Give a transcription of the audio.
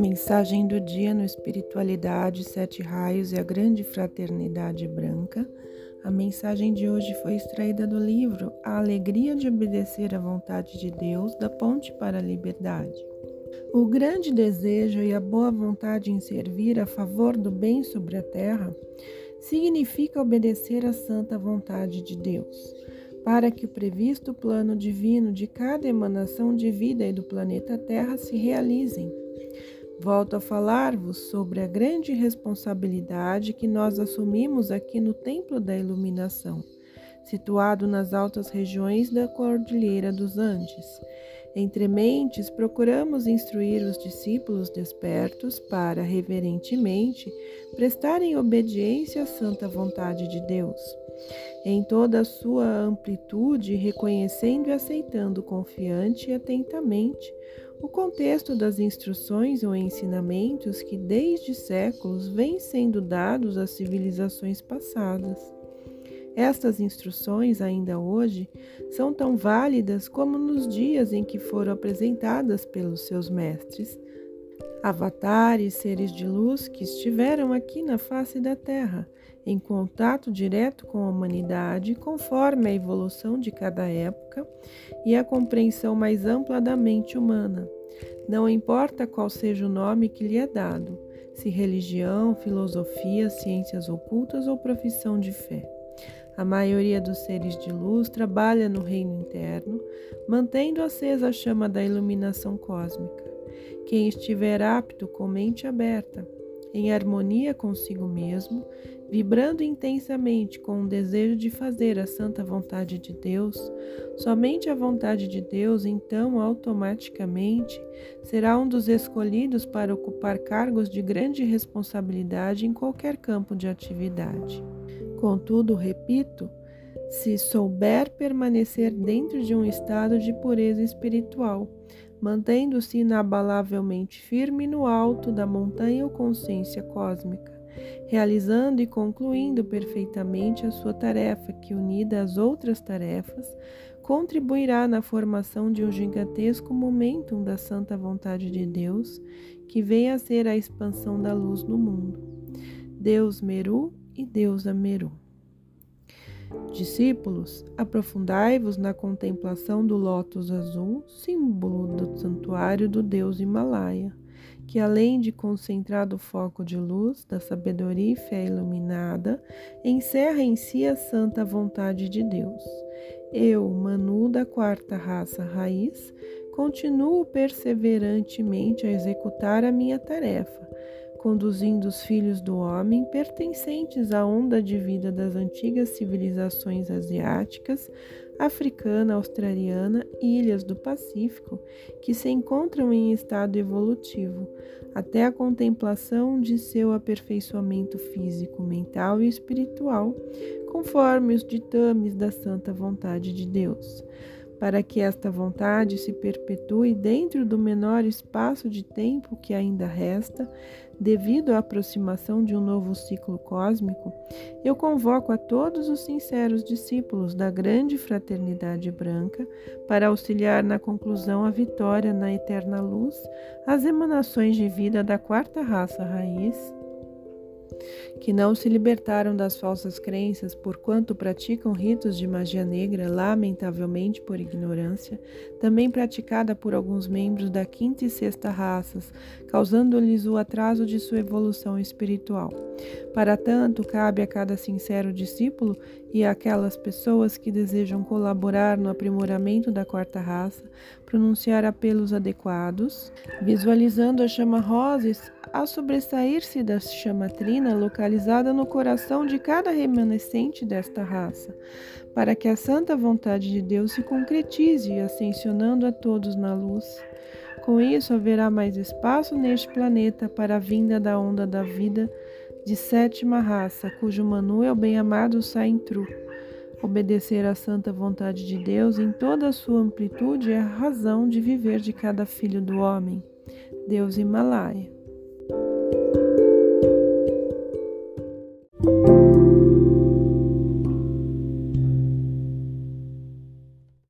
Mensagem do dia no Espiritualidade, Sete Raios e a Grande Fraternidade Branca. A mensagem de hoje foi extraída do livro A Alegria de Obedecer à Vontade de Deus, da Ponte para a Liberdade. O grande desejo e a boa vontade em servir a favor do bem sobre a terra significa obedecer à santa vontade de Deus para que o previsto plano divino de cada emanação de vida e do planeta Terra se realizem. Volto a falar-vos sobre a grande responsabilidade que nós assumimos aqui no Templo da Iluminação, situado nas altas regiões da Cordilheira dos Andes. Entre mentes, procuramos instruir os discípulos despertos para, reverentemente, prestarem obediência à santa vontade de Deus em toda a sua amplitude, reconhecendo e aceitando confiante e atentamente o contexto das instruções ou ensinamentos que desde séculos vêm sendo dados às civilizações passadas. Estas instruções, ainda hoje, são tão válidas como nos dias em que foram apresentadas pelos seus mestres, avatares, seres de luz que estiveram aqui na face da Terra em contato direto com a humanidade, conforme a evolução de cada época e a compreensão mais ampla da mente humana. Não importa qual seja o nome que lhe é dado, se religião, filosofia, ciências ocultas ou profissão de fé. A maioria dos seres de luz trabalha no reino interno, mantendo acesa a chama da iluminação cósmica. Quem estiver apto com mente aberta, em harmonia consigo mesmo, vibrando intensamente com o desejo de fazer a santa vontade de Deus, somente a vontade de Deus, então automaticamente, será um dos escolhidos para ocupar cargos de grande responsabilidade em qualquer campo de atividade. Contudo, repito, se souber permanecer dentro de um estado de pureza espiritual, mantendo-se inabalavelmente firme no alto da montanha ou consciência cósmica, realizando e concluindo perfeitamente a sua tarefa, que, unida às outras tarefas, contribuirá na formação de um gigantesco momentum da santa vontade de Deus, que venha a ser a expansão da luz no mundo. Deus Meru e Deus Ameru. Discípulos, aprofundai-vos na contemplação do lótus azul, símbolo do santuário do Deus Himalaia, que além de concentrado foco de luz da sabedoria e fé iluminada, encerra em si a santa vontade de Deus. Eu, Manu da quarta raça raiz, continuo perseverantemente a executar a minha tarefa conduzindo os filhos do homem pertencentes à onda de vida das antigas civilizações asiáticas, africana, australiana e ilhas do Pacífico, que se encontram em estado evolutivo, até a contemplação de seu aperfeiçoamento físico, mental e espiritual, conforme os ditames da santa vontade de Deus para que esta vontade se perpetue dentro do menor espaço de tempo que ainda resta, devido à aproximação de um novo ciclo cósmico, eu convoco a todos os sinceros discípulos da grande fraternidade branca para auxiliar na conclusão a vitória na eterna luz, as emanações de vida da quarta raça raiz que não se libertaram das falsas crenças, porquanto praticam ritos de magia negra, lamentavelmente por ignorância, também praticada por alguns membros da quinta e sexta raças, causando-lhes o atraso de sua evolução espiritual. Para tanto, cabe a cada sincero discípulo e àquelas pessoas que desejam colaborar no aprimoramento da quarta raça, pronunciar apelos adequados, visualizando a chama rosas a sobressair-se da chama trina localizada no coração de cada remanescente desta raça, para que a santa vontade de Deus se concretize, ascensionando a todos na luz. Com isso, haverá mais espaço neste planeta para a vinda da onda da vida de sétima raça, cujo Manu é o bem-amado Saintru. Obedecer à santa vontade de Deus em toda a sua amplitude é a razão de viver de cada filho do homem. Deus Himalaia.